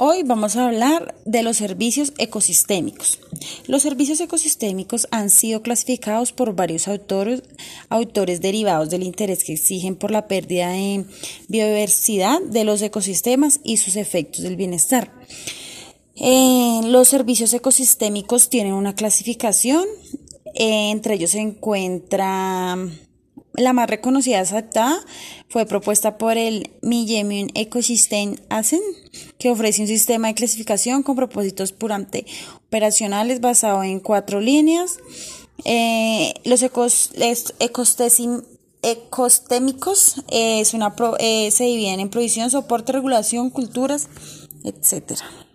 Hoy vamos a hablar de los servicios ecosistémicos. Los servicios ecosistémicos han sido clasificados por varios autores, derivados del interés que exigen por la pérdida de biodiversidad de los ecosistemas y sus efectos del bienestar. Eh, los servicios ecosistémicos tienen una clasificación, eh, entre ellos se encuentra la más reconocida aceptada fue propuesta por el Millennium Ecosystem Ascent, que ofrece un sistema de clasificación con propósitos puramente operacionales basado en cuatro líneas. Eh, los ecostémicos eh, es una eh, se dividen en provisión, soporte, regulación, culturas, etcétera.